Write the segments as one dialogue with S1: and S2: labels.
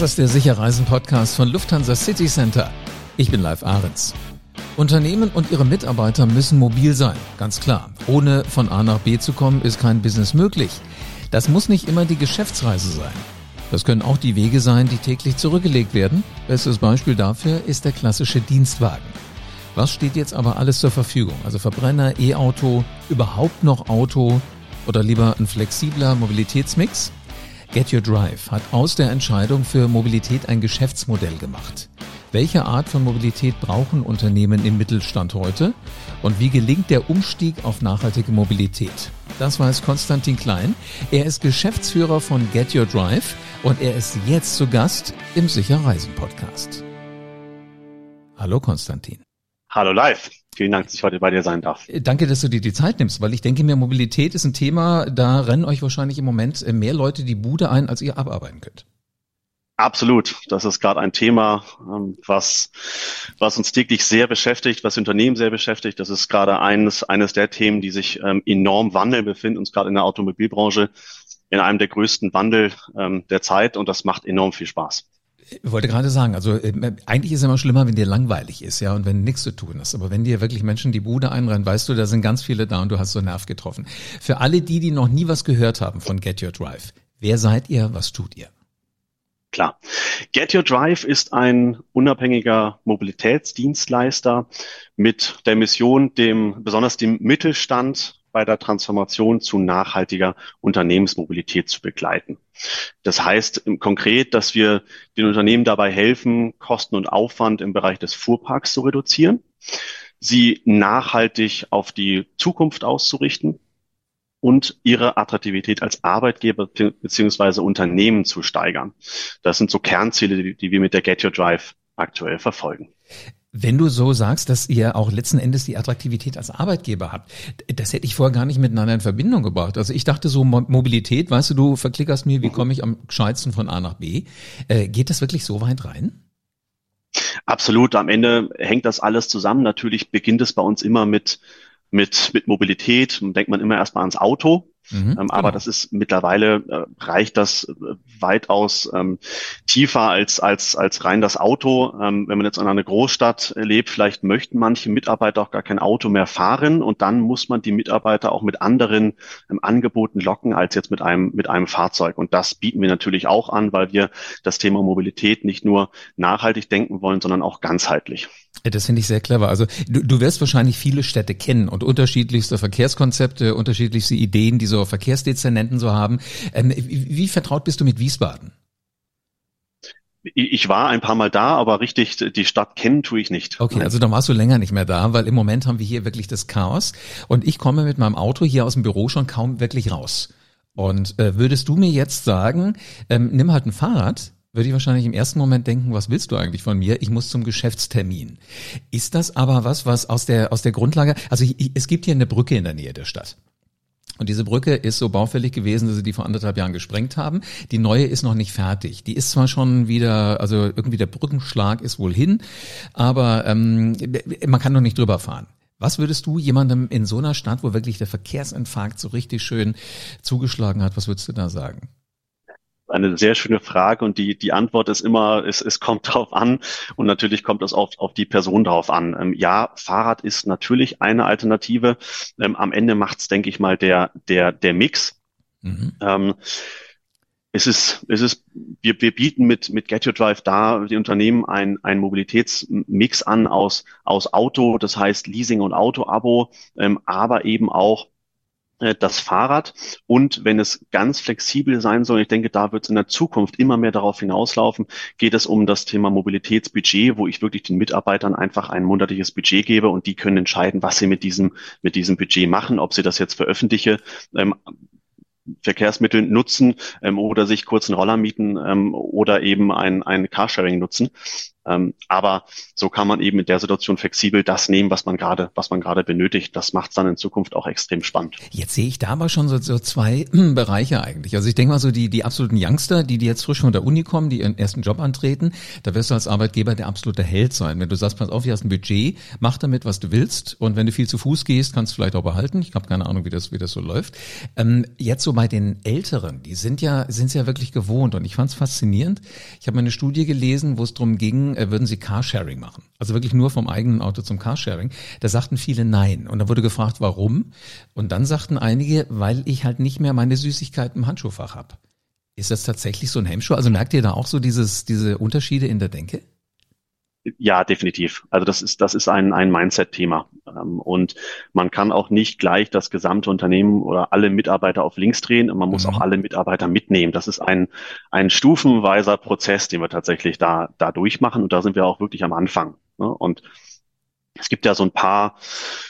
S1: Das ist der Sicherreisen Podcast von Lufthansa City Center. Ich bin Live Ahrens. Unternehmen und ihre Mitarbeiter müssen mobil sein, ganz klar. Ohne von A nach B zu kommen, ist kein Business möglich. Das muss nicht immer die Geschäftsreise sein. Das können auch die Wege sein, die täglich zurückgelegt werden. Bestes Beispiel dafür ist der klassische Dienstwagen. Was steht jetzt aber alles zur Verfügung? Also Verbrenner, E-Auto, überhaupt noch Auto oder lieber ein flexibler Mobilitätsmix? Get Your Drive hat aus der Entscheidung für Mobilität ein Geschäftsmodell gemacht. Welche Art von Mobilität brauchen Unternehmen im Mittelstand heute? Und wie gelingt der Umstieg auf nachhaltige Mobilität? Das weiß Konstantin Klein. Er ist Geschäftsführer von Get Your Drive und er ist jetzt zu Gast im Sicher Reisen Podcast. Hallo Konstantin.
S2: Hallo live. Vielen Dank, dass ich heute bei dir sein darf.
S1: Danke, dass du dir die Zeit nimmst, weil ich denke mir, Mobilität ist ein Thema, da rennen euch wahrscheinlich im Moment äh, mehr Leute die Bude ein, als ihr abarbeiten könnt.
S2: Absolut. Das ist gerade ein Thema, ähm, was, was uns täglich sehr beschäftigt, was Unternehmen sehr beschäftigt. Das ist gerade eines, eines der Themen, die sich ähm, enorm wandeln befinden, uns gerade in der Automobilbranche in einem der größten Wandel ähm, der Zeit und das macht enorm viel Spaß.
S1: Ich wollte gerade sagen, also äh, eigentlich ist es immer schlimmer, wenn dir langweilig ist, ja, und wenn nichts zu tun ist. Aber wenn dir wirklich Menschen die Bude einrennen, weißt du, da sind ganz viele da und du hast so einen Nerv getroffen. Für alle die, die noch nie was gehört haben von Get Your Drive, wer seid ihr, was tut ihr?
S2: Klar. Get Your Drive ist ein unabhängiger Mobilitätsdienstleister mit der Mission, dem, besonders dem Mittelstand bei der Transformation zu nachhaltiger Unternehmensmobilität zu begleiten. Das heißt konkret, dass wir den Unternehmen dabei helfen, Kosten und Aufwand im Bereich des Fuhrparks zu reduzieren, sie nachhaltig auf die Zukunft auszurichten und ihre Attraktivität als Arbeitgeber beziehungsweise Unternehmen zu steigern. Das sind so Kernziele, die wir mit der Get Your Drive aktuell verfolgen.
S1: Wenn du so sagst, dass ihr auch letzten Endes die Attraktivität als Arbeitgeber habt, das hätte ich vorher gar nicht miteinander in Verbindung gebracht. Also ich dachte so Mobilität, weißt du, du verklickerst mir, wie komme ich am gescheitsten von A nach B. Äh, geht das wirklich so weit rein?
S2: Absolut. Am Ende hängt das alles zusammen. Natürlich beginnt es bei uns immer mit, mit, mit Mobilität. Denkt man immer erstmal ans Auto. Mhm, ähm, aber genau. das ist mittlerweile äh, reicht das äh, weitaus ähm, tiefer als als als rein das Auto. Ähm, wenn man jetzt in einer Großstadt lebt, vielleicht möchten manche Mitarbeiter auch gar kein Auto mehr fahren und dann muss man die Mitarbeiter auch mit anderen ähm, Angeboten locken als jetzt mit einem mit einem Fahrzeug. Und das bieten wir natürlich auch an, weil wir das Thema Mobilität nicht nur nachhaltig denken wollen, sondern auch ganzheitlich.
S1: Das finde ich sehr clever. Also du, du wirst wahrscheinlich viele Städte kennen und unterschiedlichste Verkehrskonzepte, unterschiedlichste Ideen, die so Verkehrsdezernenten so haben. Ähm, wie vertraut bist du mit Wiesbaden?
S2: Ich war ein paar Mal da, aber richtig die Stadt kennen tue ich nicht.
S1: Okay, also dann warst du länger nicht mehr da, weil im Moment haben wir hier wirklich das Chaos und ich komme mit meinem Auto hier aus dem Büro schon kaum wirklich raus. Und äh, würdest du mir jetzt sagen, ähm, nimm halt ein Fahrrad, würde ich wahrscheinlich im ersten Moment denken, was willst du eigentlich von mir? Ich muss zum Geschäftstermin. Ist das aber was, was aus der, aus der Grundlage, also ich, es gibt hier eine Brücke in der Nähe der Stadt. Und diese Brücke ist so baufällig gewesen, dass sie die vor anderthalb Jahren gesprengt haben. Die neue ist noch nicht fertig. Die ist zwar schon wieder, also irgendwie der Brückenschlag ist wohl hin, aber ähm, man kann noch nicht drüber fahren. Was würdest du jemandem in so einer Stadt, wo wirklich der Verkehrsinfarkt so richtig schön zugeschlagen hat, was würdest du da sagen?
S2: Eine sehr schöne Frage und die, die Antwort ist immer, es, es kommt darauf an und natürlich kommt es auf, auf die Person darauf an. Ähm, ja, Fahrrad ist natürlich eine Alternative. Ähm, am Ende macht es, denke ich mal, der, der, der Mix. Mhm. Ähm, es ist, es ist, wir, wir bieten mit, mit Get Your Drive da die Unternehmen ein, ein Mobilitätsmix an aus, aus Auto, das heißt Leasing und Auto-Abo, ähm, aber eben auch das Fahrrad und wenn es ganz flexibel sein soll, ich denke, da wird es in der Zukunft immer mehr darauf hinauslaufen, geht es um das Thema Mobilitätsbudget, wo ich wirklich den Mitarbeitern einfach ein monatliches Budget gebe und die können entscheiden, was sie mit diesem, mit diesem Budget machen, ob sie das jetzt für öffentliche ähm, Verkehrsmittel nutzen ähm, oder sich kurz einen Roller mieten ähm, oder eben ein, ein Carsharing nutzen. Ähm, aber so kann man eben in der Situation flexibel das nehmen, was man gerade, was man gerade benötigt. Das macht es dann in Zukunft auch extrem spannend.
S1: Jetzt sehe ich da aber schon so, so zwei Bereiche eigentlich. Also ich denke mal so die, die absoluten Youngster, die, die jetzt frisch von der Uni kommen, die ihren ersten Job antreten, da wirst du als Arbeitgeber der absolute Held sein. Wenn du sagst, pass auf, hier hast ein Budget, mach damit, was du willst. Und wenn du viel zu Fuß gehst, kannst du vielleicht auch behalten. Ich habe keine Ahnung, wie das, wie das so läuft. Ähm, jetzt so bei den Älteren, die sind ja, sind ja wirklich gewohnt. Und ich fand es faszinierend. Ich habe eine Studie gelesen, wo es darum ging, äh, würden sie Carsharing machen. Also wirklich nur vom eigenen Auto zum Carsharing. Da sagten viele nein. Und da wurde gefragt, warum. Und dann sagten einige, weil ich halt nicht mehr meine Süßigkeiten im Handschuhfach habe. Ist das tatsächlich so ein Hemmschuh? Also merkt ihr da auch so dieses, diese Unterschiede in der Denke?
S2: Ja, definitiv. Also das ist, das ist ein, ein Mindset-Thema. Ähm, und man kann auch nicht gleich das gesamte Unternehmen oder alle Mitarbeiter auf links drehen. Man muss mhm. auch alle Mitarbeiter mitnehmen. Das ist ein, ein stufenweiser Prozess, den wir tatsächlich da, da durchmachen. Und da sind wir auch wirklich am Anfang. Ne? Und es gibt ja so ein paar,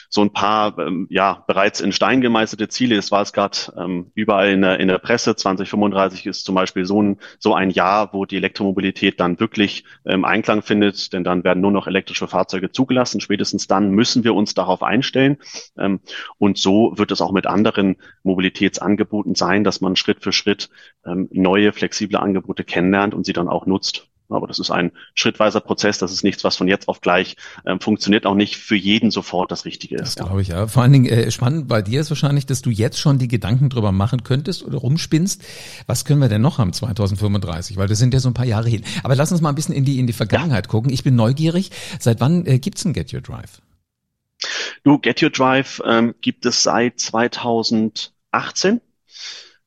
S2: so ein paar, ähm, ja, bereits in Stein gemeißelte Ziele. Es war es gerade ähm, überall in der, in der Presse. 2035 ist zum Beispiel so ein, so ein Jahr, wo die Elektromobilität dann wirklich ähm, Einklang findet, denn dann werden nur noch elektrische Fahrzeuge zugelassen. Spätestens dann müssen wir uns darauf einstellen. Ähm, und so wird es auch mit anderen Mobilitätsangeboten sein, dass man Schritt für Schritt ähm, neue, flexible Angebote kennenlernt und sie dann auch nutzt. Aber das ist ein schrittweiser Prozess. Das ist nichts, was von jetzt auf gleich ähm, funktioniert, auch nicht für jeden sofort das Richtige ist.
S1: Das glaube ich, ja. Vor allen Dingen äh, spannend bei dir ist wahrscheinlich, dass du jetzt schon die Gedanken drüber machen könntest oder rumspinnst. Was können wir denn noch haben 2035? Weil das sind ja so ein paar Jahre hin. Aber lass uns mal ein bisschen in die, in die Vergangenheit ja. gucken. Ich bin neugierig. Seit wann äh, gibt's ein Get Your Drive?
S2: Du, Get Your Drive ähm, gibt es seit 2018.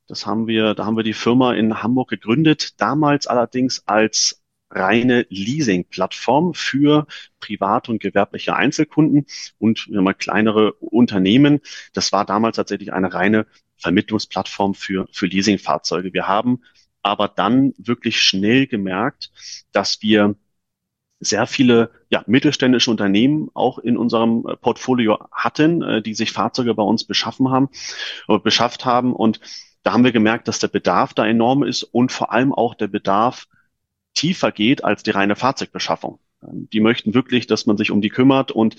S2: Das haben wir, da haben wir die Firma in Hamburg gegründet, damals allerdings als reine Leasing-Plattform für private und gewerbliche Einzelkunden und mal kleinere Unternehmen. Das war damals tatsächlich eine reine Vermittlungsplattform für, für Leasingfahrzeuge. Wir haben aber dann wirklich schnell gemerkt, dass wir sehr viele ja, mittelständische Unternehmen auch in unserem Portfolio hatten, äh, die sich Fahrzeuge bei uns beschaffen haben, äh, beschafft haben. Und da haben wir gemerkt, dass der Bedarf da enorm ist und vor allem auch der Bedarf tiefer geht als die reine Fahrzeugbeschaffung. Ähm, die möchten wirklich, dass man sich um die kümmert und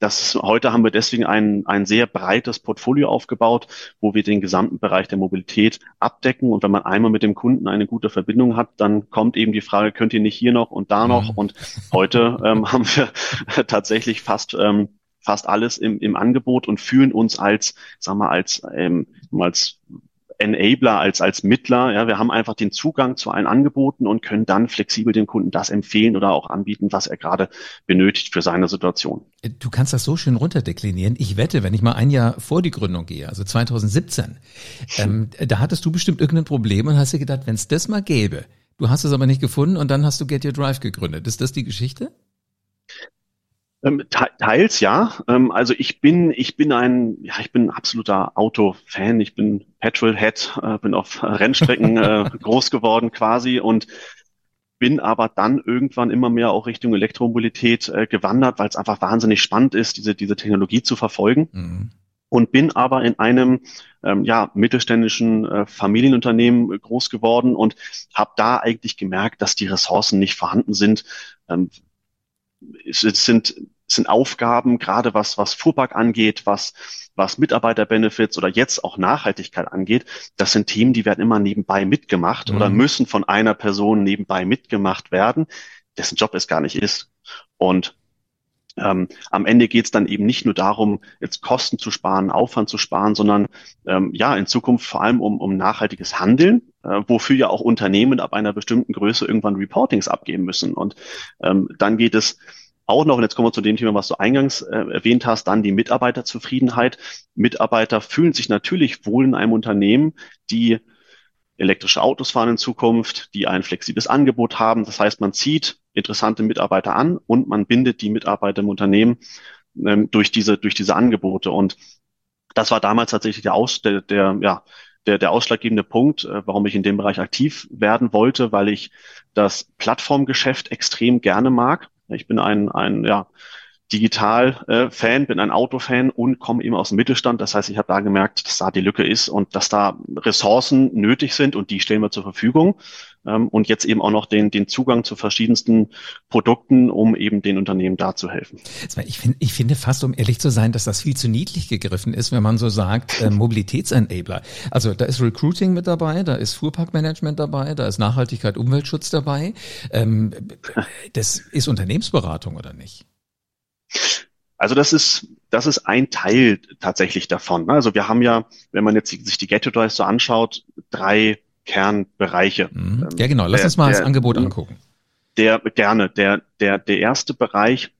S2: das, heute haben wir deswegen ein, ein sehr breites Portfolio aufgebaut, wo wir den gesamten Bereich der Mobilität abdecken. Und wenn man einmal mit dem Kunden eine gute Verbindung hat, dann kommt eben die Frage, könnt ihr nicht hier noch und da noch? Mhm. Und heute ähm, haben wir tatsächlich fast ähm, fast alles im, im Angebot und fühlen uns als, sagen wir, als, ähm, als Enabler, als, als Mittler. Ja, wir haben einfach den Zugang zu allen Angeboten und können dann flexibel dem Kunden das empfehlen oder auch anbieten, was er gerade benötigt für seine Situation.
S1: Du kannst das so schön runterdeklinieren. Ich wette, wenn ich mal ein Jahr vor die Gründung gehe, also 2017, ähm, da hattest du bestimmt irgendein Problem und hast dir gedacht, wenn es das mal gäbe, du hast es aber nicht gefunden und dann hast du Get Your Drive gegründet. Ist das die Geschichte?
S2: Ähm, teils ja. Ähm, also ich bin, ich bin ein, ja, ich bin ein absoluter Auto-Fan. Ich bin Petrolhead, äh, bin auf Rennstrecken äh, groß geworden quasi und bin aber dann irgendwann immer mehr auch Richtung Elektromobilität äh, gewandert, weil es einfach wahnsinnig spannend ist, diese, diese Technologie zu verfolgen. Mhm. Und bin aber in einem ähm, ja, mittelständischen äh, Familienunternehmen groß geworden und habe da eigentlich gemerkt, dass die Ressourcen nicht vorhanden sind. Ähm, es sind sind Aufgaben, gerade was, was Fuhrpark angeht, was, was Mitarbeiterbenefits oder jetzt auch Nachhaltigkeit angeht, das sind Themen, die werden immer nebenbei mitgemacht mhm. oder müssen von einer Person nebenbei mitgemacht werden, dessen Job es gar nicht ist. Und ähm, am Ende geht es dann eben nicht nur darum, jetzt Kosten zu sparen, Aufwand zu sparen, sondern ähm, ja, in Zukunft vor allem um, um nachhaltiges Handeln, äh, wofür ja auch Unternehmen ab einer bestimmten Größe irgendwann Reportings abgeben müssen. Und ähm, dann geht es auch noch, und jetzt kommen wir zu dem Thema, was du eingangs äh, erwähnt hast, dann die Mitarbeiterzufriedenheit. Mitarbeiter fühlen sich natürlich wohl in einem Unternehmen, die elektrische Autos fahren in Zukunft, die ein flexibles Angebot haben. Das heißt, man zieht interessante Mitarbeiter an und man bindet die Mitarbeiter im Unternehmen ähm, durch diese, durch diese Angebote. Und das war damals tatsächlich der, Aus, der, der, ja, der, der ausschlaggebende Punkt, äh, warum ich in dem Bereich aktiv werden wollte, weil ich das Plattformgeschäft extrem gerne mag. Ich bin ein, ein ja, Digital-Fan, bin ein Autofan und komme eben aus dem Mittelstand. Das heißt, ich habe da gemerkt, dass da die Lücke ist und dass da Ressourcen nötig sind und die stellen wir zur Verfügung. Ähm, und jetzt eben auch noch den, den Zugang zu verschiedensten Produkten, um eben den Unternehmen da zu helfen.
S1: Ich, find, ich finde fast, um ehrlich zu sein, dass das viel zu niedlich gegriffen ist, wenn man so sagt, äh, Mobilitätsenabler. Also da ist Recruiting mit dabei, da ist Fuhrparkmanagement dabei, da ist Nachhaltigkeit, Umweltschutz dabei. Ähm, das ist Unternehmensberatung oder nicht?
S2: Also das ist, das ist ein Teil tatsächlich davon. Also wir haben ja, wenn man jetzt sich die Ghetto Drives so anschaut, drei Kernbereiche.
S1: Mhm. Ja, genau. Lass der, uns mal der, das Angebot angucken.
S2: Der gerne. Der, der, der erste Bereich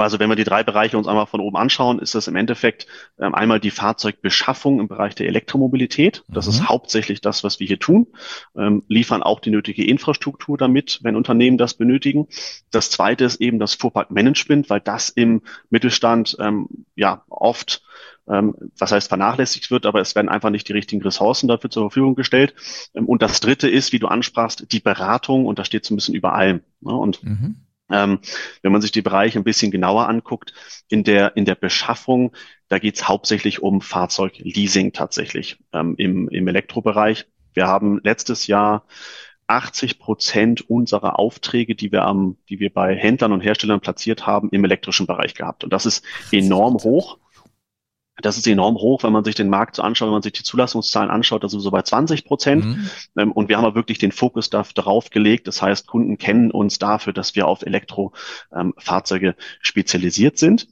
S2: also wenn wir die drei Bereiche uns einmal von oben anschauen, ist das im Endeffekt ähm, einmal die Fahrzeugbeschaffung im Bereich der Elektromobilität. Das mhm. ist hauptsächlich das, was wir hier tun. Ähm, liefern auch die nötige Infrastruktur damit, wenn Unternehmen das benötigen. Das zweite ist eben das Fuhrparkmanagement, weil das im Mittelstand ähm, ja oft ähm, was heißt vernachlässigt wird, aber es werden einfach nicht die richtigen Ressourcen dafür zur Verfügung gestellt. Ähm, und das dritte ist, wie du ansprachst, die Beratung und da steht so ein bisschen über allem. Ne? Und mhm ähm, wenn man sich die Bereiche ein bisschen genauer anguckt, in der, in der Beschaffung, da geht es hauptsächlich um Fahrzeugleasing tatsächlich ähm, im, im Elektrobereich. Wir haben letztes Jahr 80 Prozent unserer Aufträge, die wir am, die wir bei Händlern und Herstellern platziert haben, im elektrischen Bereich gehabt. Und das ist enorm hoch. Das ist enorm hoch, wenn man sich den Markt so anschaut, wenn man sich die Zulassungszahlen anschaut, das ist so bei 20 Prozent. Mhm. Ähm, und wir haben aber wirklich den Fokus darauf gelegt. Das heißt, Kunden kennen uns dafür, dass wir auf Elektrofahrzeuge ähm, spezialisiert sind.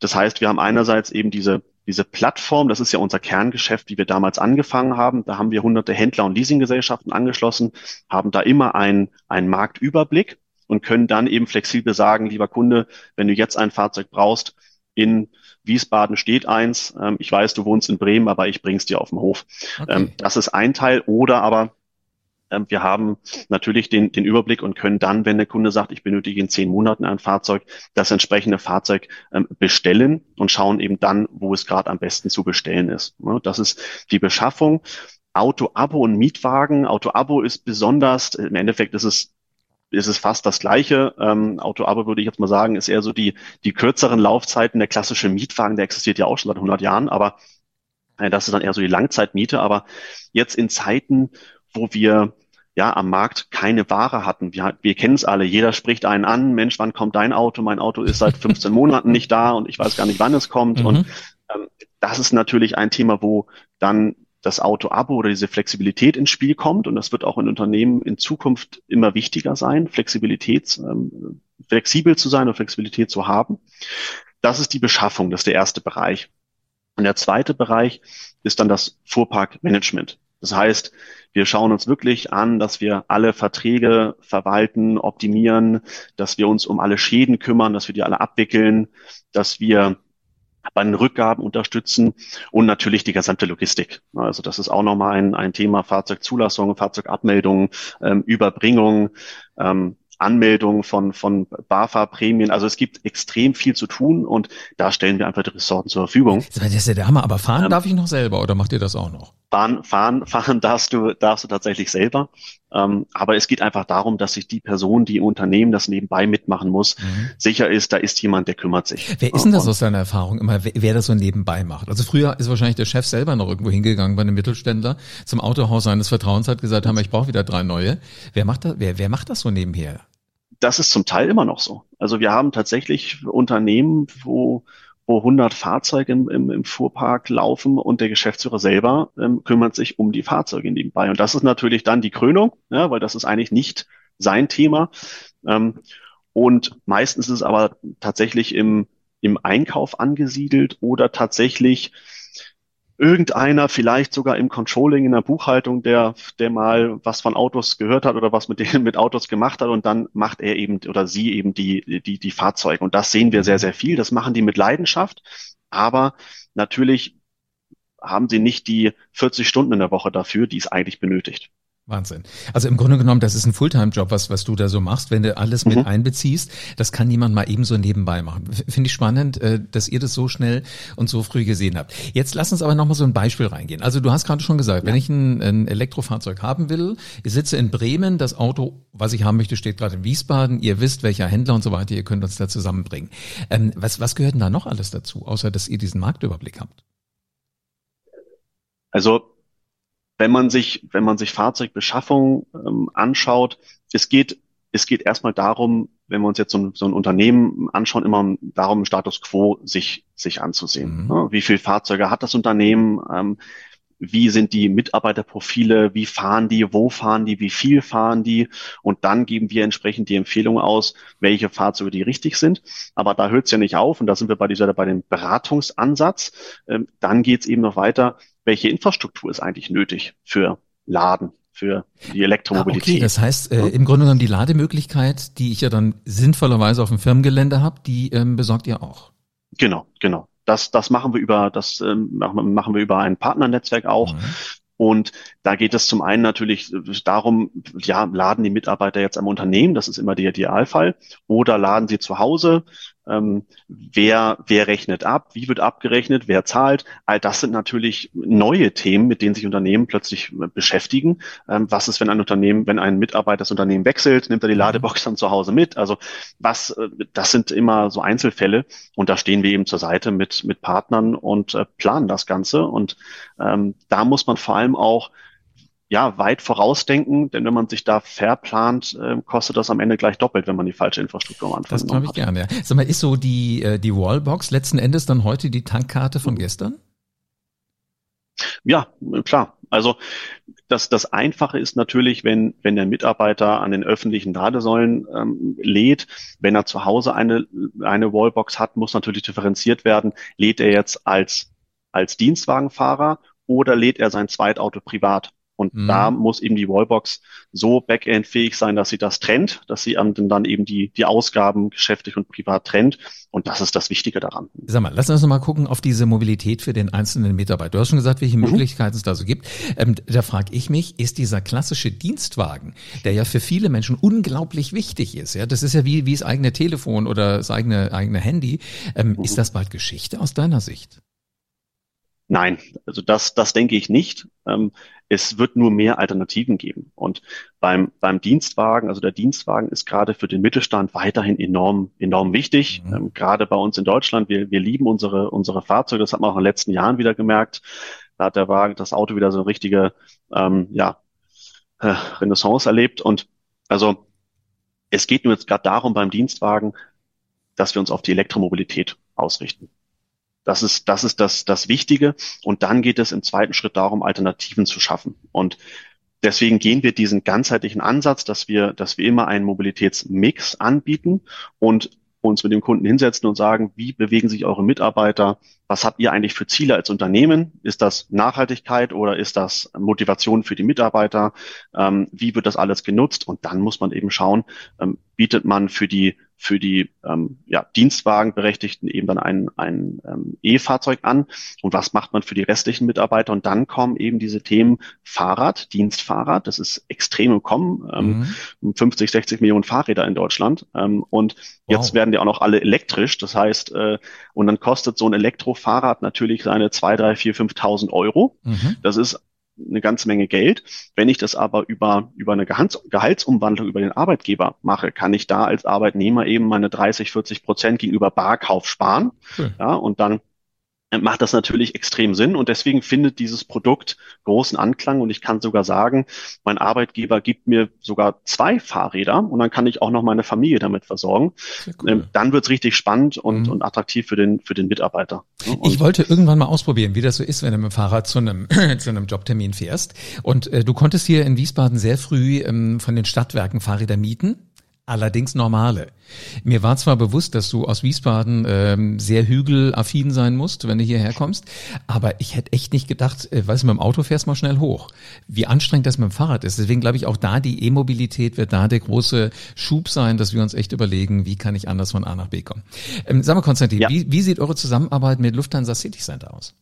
S2: Das heißt, wir haben einerseits eben diese diese Plattform, das ist ja unser Kerngeschäft, wie wir damals angefangen haben. Da haben wir hunderte Händler und Leasinggesellschaften angeschlossen, haben da immer einen, einen Marktüberblick und können dann eben flexibel sagen, lieber Kunde, wenn du jetzt ein Fahrzeug brauchst, in Wiesbaden steht eins. Ähm, ich weiß, du wohnst in Bremen, aber ich bring's dir auf den Hof. Okay. Ähm, das ist ein Teil. Oder aber ähm, wir haben natürlich den, den Überblick und können dann, wenn der Kunde sagt, ich benötige in zehn Monaten ein Fahrzeug, das entsprechende Fahrzeug ähm, bestellen und schauen eben dann, wo es gerade am besten zu bestellen ist. Das ist die Beschaffung. Auto-Abo und Mietwagen. Auto-Abo ist besonders, im Endeffekt ist es ist es fast das Gleiche. Ähm, Auto-Abo würde ich jetzt mal sagen, ist eher so die, die kürzeren Laufzeiten. Der klassische Mietwagen, der existiert ja auch schon seit 100 Jahren, aber äh, das ist dann eher so die Langzeitmiete. Aber jetzt in Zeiten, wo wir ja am Markt keine Ware hatten. Wir, wir kennen es alle. Jeder spricht einen an. Mensch, wann kommt dein Auto? Mein Auto ist seit 15 Monaten nicht da und ich weiß gar nicht, wann es kommt. Mhm. Und ähm, das ist natürlich ein Thema, wo dann das Auto-Abo oder diese Flexibilität ins Spiel kommt. Und das wird auch in Unternehmen in Zukunft immer wichtiger sein, Flexibilität, ähm, flexibel zu sein und Flexibilität zu haben. Das ist die Beschaffung, das ist der erste Bereich. Und der zweite Bereich ist dann das Fuhrparkmanagement. Das heißt, wir schauen uns wirklich an, dass wir alle Verträge verwalten, optimieren, dass wir uns um alle Schäden kümmern, dass wir die alle abwickeln, dass wir bei den Rückgaben unterstützen und natürlich die gesamte Logistik. Also das ist auch nochmal ein, ein Thema Fahrzeugzulassung, Fahrzeugabmeldung, ähm, Überbringung, ähm, Anmeldung von, von BAFA-Prämien. Also es gibt extrem viel zu tun und da stellen wir einfach die Ressourcen zur Verfügung.
S1: Das ist ja der Hammer, aber fahren ähm, darf ich noch selber oder macht ihr das auch noch?
S2: Fahren, fahren, fahren darfst du, darfst du tatsächlich selber. Ähm, aber es geht einfach darum, dass sich die Person, die im Unternehmen das nebenbei mitmachen muss, mhm. sicher ist, da ist jemand, der kümmert sich.
S1: Wer ist denn das aus deiner Erfahrung immer, wer, wer das so nebenbei macht? Also früher ist wahrscheinlich der Chef selber noch irgendwo hingegangen bei einem Mittelständler zum Autohaus seines Vertrauens hat gesagt, haben ich brauche wieder drei neue. Wer macht das, wer, wer macht das so nebenher?
S2: Das ist zum Teil immer noch so. Also wir haben tatsächlich Unternehmen, wo wo 100 Fahrzeuge im, im, im Fuhrpark laufen und der Geschäftsführer selber ähm, kümmert sich um die Fahrzeuge nebenbei. Und das ist natürlich dann die Krönung, ja, weil das ist eigentlich nicht sein Thema. Ähm, und meistens ist es aber tatsächlich im, im Einkauf angesiedelt oder tatsächlich irgendeiner vielleicht sogar im Controlling, in der Buchhaltung, der, der mal was von Autos gehört hat oder was mit denen mit Autos gemacht hat und dann macht er eben oder sie eben die, die, die Fahrzeuge. Und das sehen wir sehr, sehr viel. Das machen die mit Leidenschaft. Aber natürlich haben sie nicht die 40 Stunden in der Woche dafür, die es eigentlich benötigt.
S1: Wahnsinn. Also im Grunde genommen, das ist ein Fulltime-Job, was, was du da so machst, wenn du alles mit mhm. einbeziehst. Das kann niemand mal eben so nebenbei machen. Finde ich spannend, äh, dass ihr das so schnell und so früh gesehen habt. Jetzt lass uns aber nochmal so ein Beispiel reingehen. Also du hast gerade schon gesagt, ja. wenn ich ein, ein Elektrofahrzeug haben will, ich sitze in Bremen, das Auto, was ich haben möchte, steht gerade in Wiesbaden, ihr wisst, welcher Händler und so weiter, ihr könnt uns da zusammenbringen. Ähm, was, was gehört denn da noch alles dazu, außer dass ihr diesen Marktüberblick habt?
S2: Also wenn man sich, wenn man sich Fahrzeugbeschaffung ähm, anschaut, es geht, es geht erstmal darum, wenn wir uns jetzt so ein, so ein Unternehmen anschauen, immer darum, Status quo sich, sich anzusehen. Mhm. Wie viele Fahrzeuge hat das Unternehmen? Ähm, wie sind die Mitarbeiterprofile, wie fahren die, wo fahren die, wie viel fahren die und dann geben wir entsprechend die Empfehlung aus, welche Fahrzeuge die richtig sind. Aber da hört es ja nicht auf und da sind wir bei dieser bei dem Beratungsansatz. Ähm, dann geht es eben noch weiter, welche Infrastruktur ist eigentlich nötig für Laden, für die Elektromobilität. Ah,
S1: okay, das heißt, äh, im Grunde genommen die Lademöglichkeit, die ich ja dann sinnvollerweise auf dem Firmengelände habe, die ähm, besorgt ihr auch.
S2: Genau, genau. Das, das machen wir über, das ähm, machen wir über ein Partnernetzwerk auch. Mhm. Und da geht es zum einen natürlich darum, ja, laden die Mitarbeiter jetzt am Unternehmen, das ist immer der Idealfall, oder laden sie zu Hause, ähm, wer, wer rechnet ab, wie wird abgerechnet, wer zahlt. All das sind natürlich neue Themen, mit denen sich Unternehmen plötzlich äh, beschäftigen. Ähm, was ist, wenn ein Unternehmen, wenn ein Mitarbeiter das Unternehmen wechselt, nimmt er die mhm. Ladebox dann zu Hause mit? Also was, äh, das sind immer so Einzelfälle und da stehen wir eben zur Seite mit, mit Partnern und äh, planen das Ganze. Und ähm, da muss man vor allem auch ja, weit vorausdenken, denn wenn man sich da verplant, äh, kostet das am Ende gleich doppelt, wenn man die falsche Infrastruktur am
S1: Anfang Das glaube ich gerne, ja. Sag mal, ist so die, äh, die Wallbox letzten Endes dann heute die Tankkarte von gestern?
S2: Ja, klar. Also das, das Einfache ist natürlich, wenn, wenn der Mitarbeiter an den öffentlichen Ladesäulen ähm, lädt, wenn er zu Hause eine, eine Wallbox hat, muss natürlich differenziert werden, lädt er jetzt als, als Dienstwagenfahrer oder lädt er sein Zweitauto privat. Und mhm. da muss eben die Wallbox so backend-fähig sein, dass sie das trennt, dass sie dann eben die, die Ausgaben geschäftlich und privat trennt. Und das ist das Wichtige daran.
S1: Sag mal, lass uns noch mal gucken auf diese Mobilität für den einzelnen Mitarbeiter. Du hast schon gesagt, welche mhm. Möglichkeiten es da so gibt. Ähm, da frage ich mich, ist dieser klassische Dienstwagen, der ja für viele Menschen unglaublich wichtig ist, ja, das ist ja wie, wie das eigene Telefon oder das eigene, eigene Handy, ähm, mhm. ist das bald Geschichte aus deiner Sicht?
S2: Nein, also das, das denke ich nicht. Ähm, es wird nur mehr Alternativen geben. Und beim, beim Dienstwagen, also der Dienstwagen ist gerade für den Mittelstand weiterhin enorm, enorm wichtig. Mhm. Ähm, gerade bei uns in Deutschland, wir, wir lieben unsere, unsere Fahrzeuge. Das hat man auch in den letzten Jahren wieder gemerkt. Da hat der Wagen, das Auto wieder so eine richtige, ähm, ja, äh, Renaissance erlebt. Und also, es geht nur jetzt gerade darum beim Dienstwagen, dass wir uns auf die Elektromobilität ausrichten. Das ist, das ist das, das Wichtige. Und dann geht es im zweiten Schritt darum, Alternativen zu schaffen. Und deswegen gehen wir diesen ganzheitlichen Ansatz, dass wir, dass wir immer einen Mobilitätsmix anbieten und uns mit dem Kunden hinsetzen und sagen, wie bewegen sich eure Mitarbeiter? Was habt ihr eigentlich für Ziele als Unternehmen? Ist das Nachhaltigkeit oder ist das Motivation für die Mitarbeiter? Ähm, wie wird das alles genutzt? Und dann muss man eben schauen, ähm, bietet man für die für die ähm, ja, Dienstwagenberechtigten eben dann ein, ein ähm, E-Fahrzeug an und was macht man für die restlichen Mitarbeiter und dann kommen eben diese Themen Fahrrad, Dienstfahrrad, das ist extrem im Kommen, ähm, mhm. 50, 60 Millionen Fahrräder in Deutschland ähm, und wow. jetzt werden die auch noch alle elektrisch, das heißt äh, und dann kostet so ein Elektrofahrrad natürlich seine zwei, drei, vier, 5.000 Euro. Mhm. Das ist eine ganze Menge Geld. Wenn ich das aber über, über eine Gehalts Gehaltsumwandlung über den Arbeitgeber mache, kann ich da als Arbeitnehmer eben meine 30, 40 Prozent gegenüber Barkauf sparen. Hm. Ja, und dann macht das natürlich extrem Sinn und deswegen findet dieses Produkt großen Anklang und ich kann sogar sagen, mein Arbeitgeber gibt mir sogar zwei Fahrräder und dann kann ich auch noch meine Familie damit versorgen. Cool. Ähm, dann wird's richtig spannend und, mhm. und attraktiv für den, für den Mitarbeiter.
S1: Und ich wollte irgendwann mal ausprobieren, wie das so ist, wenn du mit dem Fahrrad zu einem, zu einem Jobtermin fährst und äh, du konntest hier in Wiesbaden sehr früh ähm, von den Stadtwerken Fahrräder mieten allerdings normale. Mir war zwar bewusst, dass du aus Wiesbaden ähm, sehr hügelaffin sein musst, wenn du hierher kommst, aber ich hätte echt nicht gedacht, äh, weißt du, mit dem Auto fährst mal schnell hoch. Wie anstrengend das mit dem Fahrrad ist. Deswegen glaube ich auch da, die E-Mobilität wird da der große Schub sein, dass wir uns echt überlegen, wie kann ich anders von A nach B kommen. Ähm, sag mal, Konstantin, ja. wie, wie sieht eure Zusammenarbeit mit Lufthansa City Center aus?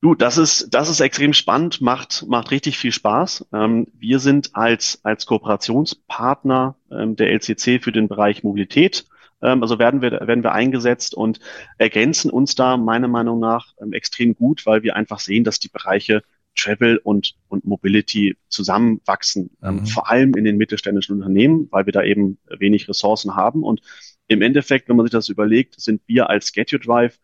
S2: Du, das ist, das ist extrem spannend, macht, macht richtig viel Spaß. Ähm, wir sind als, als Kooperationspartner ähm, der LCC für den Bereich Mobilität, ähm, also werden wir, werden wir eingesetzt und ergänzen uns da meiner Meinung nach ähm, extrem gut, weil wir einfach sehen, dass die Bereiche Travel und, und Mobility zusammenwachsen, ähm, mhm. vor allem in den mittelständischen Unternehmen, weil wir da eben wenig Ressourcen haben. Und im Endeffekt, wenn man sich das überlegt, sind wir als Get Your Drive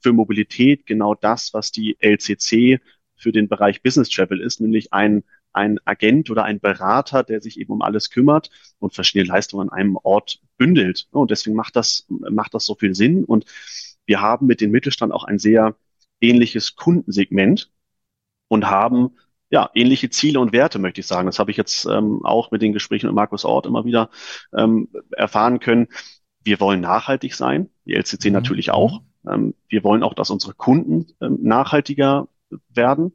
S2: für Mobilität genau das, was die LCC für den Bereich Business Travel ist, nämlich ein, ein Agent oder ein Berater, der sich eben um alles kümmert und verschiedene Leistungen an einem Ort bündelt. Und deswegen macht das, macht das so viel Sinn. Und wir haben mit dem Mittelstand auch ein sehr ähnliches Kundensegment und haben ja, ähnliche Ziele und Werte, möchte ich sagen. Das habe ich jetzt ähm, auch mit den Gesprächen mit Markus Ort immer wieder ähm, erfahren können. Wir wollen nachhaltig sein, die LCC mhm. natürlich auch. Ähm, wir wollen auch, dass unsere Kunden ähm, nachhaltiger werden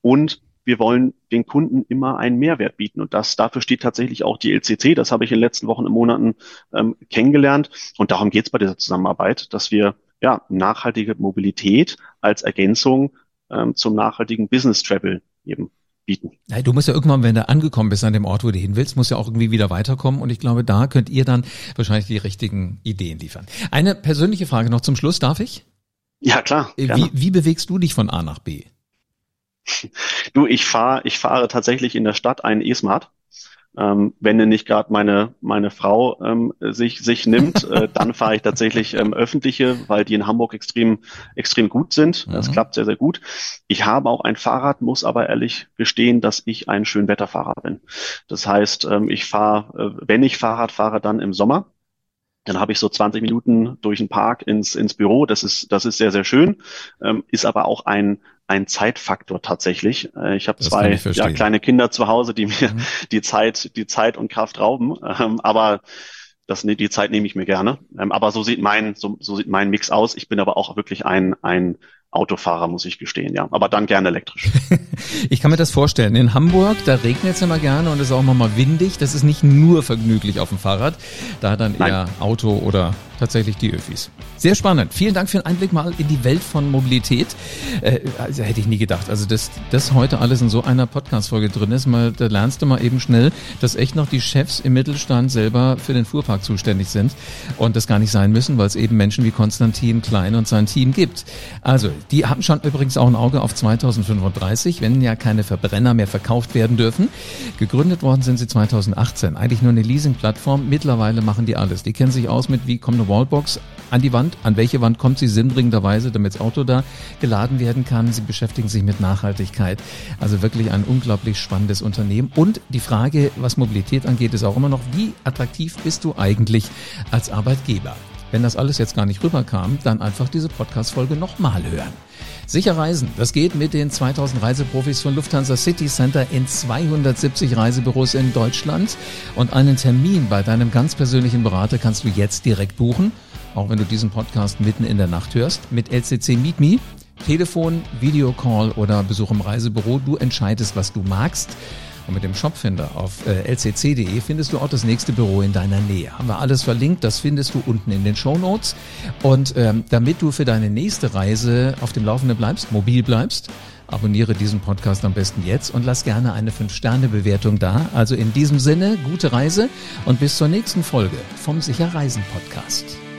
S2: und wir wollen den Kunden immer einen Mehrwert bieten. Und das, dafür steht tatsächlich auch die LCC. Das habe ich in den letzten Wochen und Monaten ähm, kennengelernt. Und darum geht es bei dieser Zusammenarbeit, dass wir ja nachhaltige Mobilität als Ergänzung ähm, zum nachhaltigen Business Travel eben bieten.
S1: Ja, du musst ja irgendwann, wenn du angekommen bist an dem Ort, wo du hin willst, musst ja auch irgendwie wieder weiterkommen. Und ich glaube, da könnt ihr dann wahrscheinlich die richtigen Ideen liefern. Eine persönliche Frage noch zum Schluss, darf ich?
S2: Ja, klar.
S1: Äh, wie, wie bewegst du dich von A nach B?
S2: Du, ich fahre, ich fahre tatsächlich in der Stadt einen E-Smart. Ähm, wenn denn nicht gerade meine, meine Frau ähm, sich, sich nimmt, äh, dann fahre ich tatsächlich ähm, öffentliche, weil die in Hamburg extrem, extrem gut sind. Das mhm. klappt sehr, sehr gut. Ich habe auch ein Fahrrad, muss aber ehrlich gestehen, dass ich ein Schönwetterfahrer bin. Das heißt, ähm, ich fahre, äh, wenn ich Fahrrad fahre, dann im Sommer. Dann habe ich so 20 Minuten durch den Park ins, ins Büro. Das ist, das ist sehr, sehr schön. Ähm, ist aber auch ein, ein Zeitfaktor tatsächlich. Äh, ich habe zwei ja, kleine Kinder zu Hause, die mir mhm. die Zeit, die Zeit und Kraft rauben. Ähm, aber das, die Zeit nehme ich mir gerne. Ähm, aber so sieht mein, so, so sieht mein Mix aus. Ich bin aber auch wirklich ein, ein Autofahrer, muss ich gestehen, ja. Aber dann gerne elektrisch.
S1: ich kann mir das vorstellen. In Hamburg, da regnet es immer gerne und es ist auch mal windig. Das ist nicht nur vergnüglich auf dem Fahrrad. Da dann Nein. eher Auto oder tatsächlich die Öfis. Sehr spannend. Vielen Dank für den Einblick mal in die Welt von Mobilität. Äh, also hätte ich nie gedacht. Also, dass das heute alles in so einer Podcast-Folge drin ist, mal, da lernst du mal eben schnell, dass echt noch die Chefs im Mittelstand selber für den Fuhrpark zuständig sind und das gar nicht sein müssen, weil es eben Menschen wie Konstantin Klein und sein Team gibt. Also, die haben schon übrigens auch ein Auge auf 2035, wenn ja keine Verbrenner mehr verkauft werden dürfen. Gegründet worden sind sie 2018. Eigentlich nur eine Leasing-Plattform. Mittlerweile machen die alles. Die kennen sich aus mit, wie kommt eine Wallbox an die Wand, an welche Wand kommt sie sinnbringenderweise, damit das Auto da geladen werden kann. Sie beschäftigen sich mit Nachhaltigkeit. Also wirklich ein unglaublich spannendes Unternehmen. Und die Frage, was Mobilität angeht, ist auch immer noch, wie attraktiv bist du eigentlich als Arbeitgeber? Wenn das alles jetzt gar nicht rüberkam, dann einfach diese Podcast-Folge nochmal hören. Sicher reisen, das geht mit den 2000 Reiseprofis von Lufthansa City Center in 270 Reisebüros in Deutschland. Und einen Termin bei deinem ganz persönlichen Berater kannst du jetzt direkt buchen, auch wenn du diesen Podcast mitten in der Nacht hörst, mit LCC Meet Me. Telefon, Videocall oder Besuch im Reisebüro. Du entscheidest, was du magst. Und mit dem Shopfinder auf äh, lcc.de findest du auch das nächste Büro in deiner Nähe. Haben wir alles verlinkt, das findest du unten in den Show Notes. Und ähm, damit du für deine nächste Reise auf dem Laufenden bleibst, mobil bleibst, abonniere diesen Podcast am besten jetzt und lass gerne eine 5-Sterne-Bewertung da. Also in diesem Sinne, gute Reise und bis zur nächsten Folge vom Sicher Reisen Podcast.